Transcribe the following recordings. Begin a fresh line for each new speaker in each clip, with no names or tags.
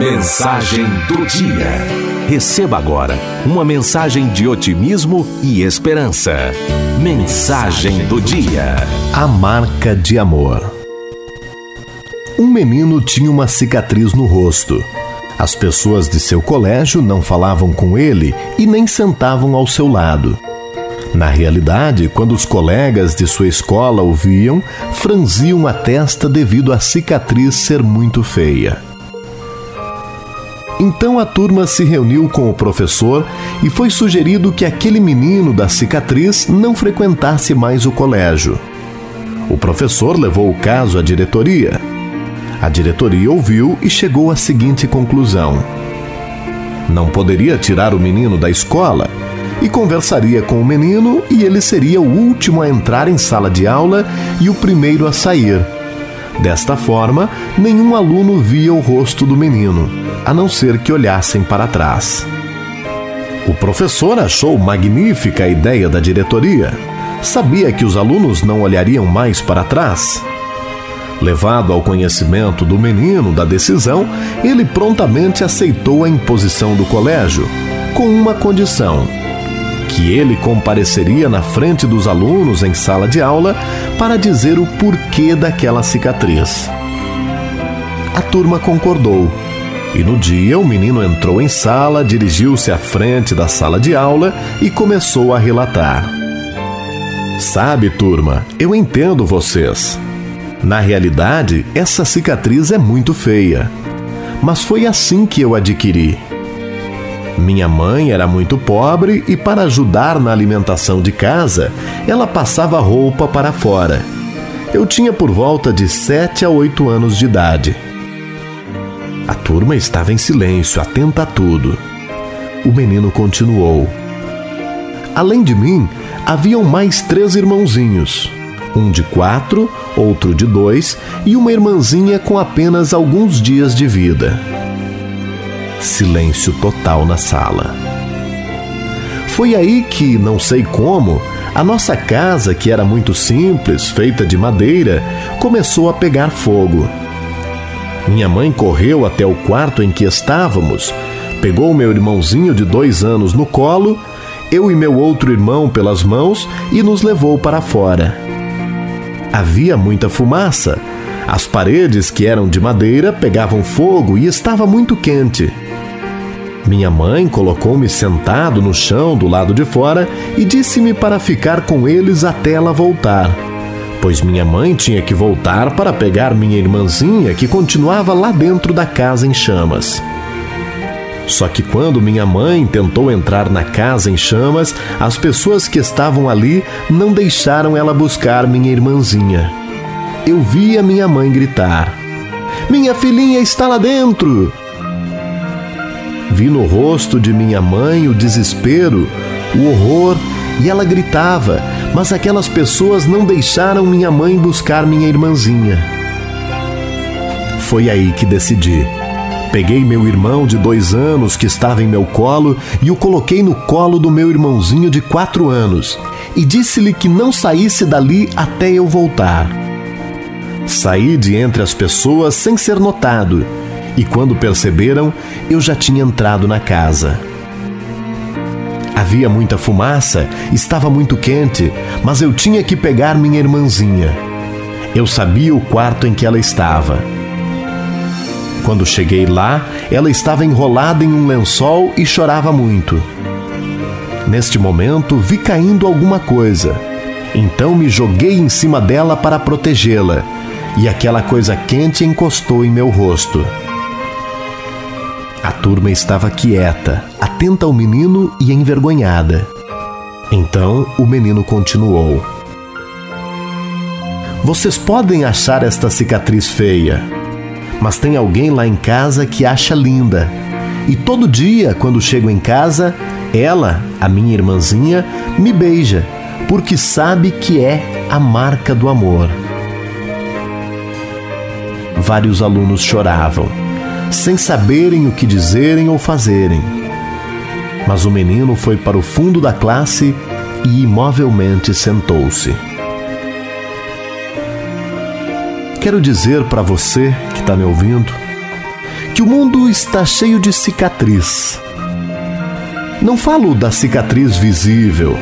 Mensagem do dia. Receba agora uma mensagem de otimismo e esperança. Mensagem do dia.
A marca de amor. Um menino tinha uma cicatriz no rosto. As pessoas de seu colégio não falavam com ele e nem sentavam ao seu lado. Na realidade, quando os colegas de sua escola o viam, franziam a testa devido à cicatriz ser muito feia. Então a turma se reuniu com o professor e foi sugerido que aquele menino da cicatriz não frequentasse mais o colégio. O professor levou o caso à diretoria. A diretoria ouviu e chegou à seguinte conclusão: não poderia tirar o menino da escola e conversaria com o menino e ele seria o último a entrar em sala de aula e o primeiro a sair. Desta forma, nenhum aluno via o rosto do menino, a não ser que olhassem para trás. O professor achou magnífica a ideia da diretoria. Sabia que os alunos não olhariam mais para trás. Levado ao conhecimento do menino da decisão, ele prontamente aceitou a imposição do colégio, com uma condição: que ele compareceria na frente dos alunos em sala de aula para dizer o porquê daquela cicatriz. A turma concordou. E no dia o menino entrou em sala, dirigiu-se à frente da sala de aula e começou a relatar. Sabe, turma, eu entendo vocês. Na realidade, essa cicatriz é muito feia. Mas foi assim que eu adquiri. Minha mãe era muito pobre e, para ajudar na alimentação de casa, ela passava roupa para fora. Eu tinha por volta de sete a oito anos de idade. A turma estava em silêncio, atenta a tudo. O menino continuou. Além de mim, haviam mais três irmãozinhos. Um de quatro, outro de dois e uma irmãzinha com apenas alguns dias de vida. Silêncio total na sala. Foi aí que, não sei como, a nossa casa, que era muito simples, feita de madeira, começou a pegar fogo. Minha mãe correu até o quarto em que estávamos, pegou meu irmãozinho de dois anos no colo, eu e meu outro irmão pelas mãos e nos levou para fora. Havia muita fumaça. As paredes, que eram de madeira, pegavam fogo e estava muito quente. Minha mãe colocou-me sentado no chão do lado de fora e disse-me para ficar com eles até ela voltar, pois minha mãe tinha que voltar para pegar minha irmãzinha que continuava lá dentro da casa em chamas. Só que quando minha mãe tentou entrar na casa em chamas, as pessoas que estavam ali não deixaram ela buscar minha irmãzinha. Eu vi a minha mãe gritar: Minha filhinha está lá dentro! Vi no rosto de minha mãe o desespero, o horror, e ela gritava, mas aquelas pessoas não deixaram minha mãe buscar minha irmãzinha. Foi aí que decidi. Peguei meu irmão de dois anos que estava em meu colo e o coloquei no colo do meu irmãozinho de quatro anos e disse-lhe que não saísse dali até eu voltar. Saí de entre as pessoas sem ser notado e quando perceberam, eu já tinha entrado na casa. Havia muita fumaça, estava muito quente, mas eu tinha que pegar minha irmãzinha. Eu sabia o quarto em que ela estava. Quando cheguei lá, ela estava enrolada em um lençol e chorava muito. Neste momento, vi caindo alguma coisa. Então me joguei em cima dela para protegê-la, e aquela coisa quente encostou em meu rosto. A turma estava quieta, atenta ao menino e envergonhada. Então o menino continuou: Vocês podem achar esta cicatriz feia, mas tem alguém lá em casa que acha linda. E todo dia, quando chego em casa, ela, a minha irmãzinha, me beija, porque sabe que é a marca do amor. Vários alunos choravam sem saberem o que dizerem ou fazerem. Mas o menino foi para o fundo da classe e imovelmente sentou-se. Quero dizer para você que está me ouvindo que o mundo está cheio de cicatriz. Não falo da cicatriz visível,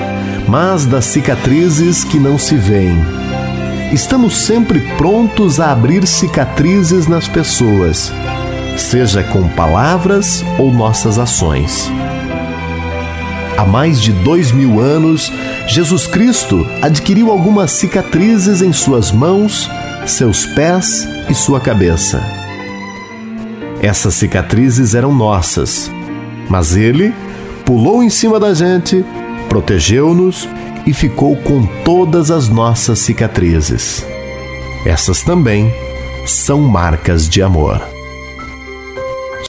mas das cicatrizes que não se veem. Estamos sempre prontos a abrir cicatrizes nas pessoas, seja com palavras ou nossas ações. Há mais de dois mil anos, Jesus Cristo adquiriu algumas cicatrizes em suas mãos, seus pés e sua cabeça. Essas cicatrizes eram nossas, mas ele pulou em cima da gente, protegeu-nos e ficou com todas as nossas cicatrizes. Essas também são marcas de amor.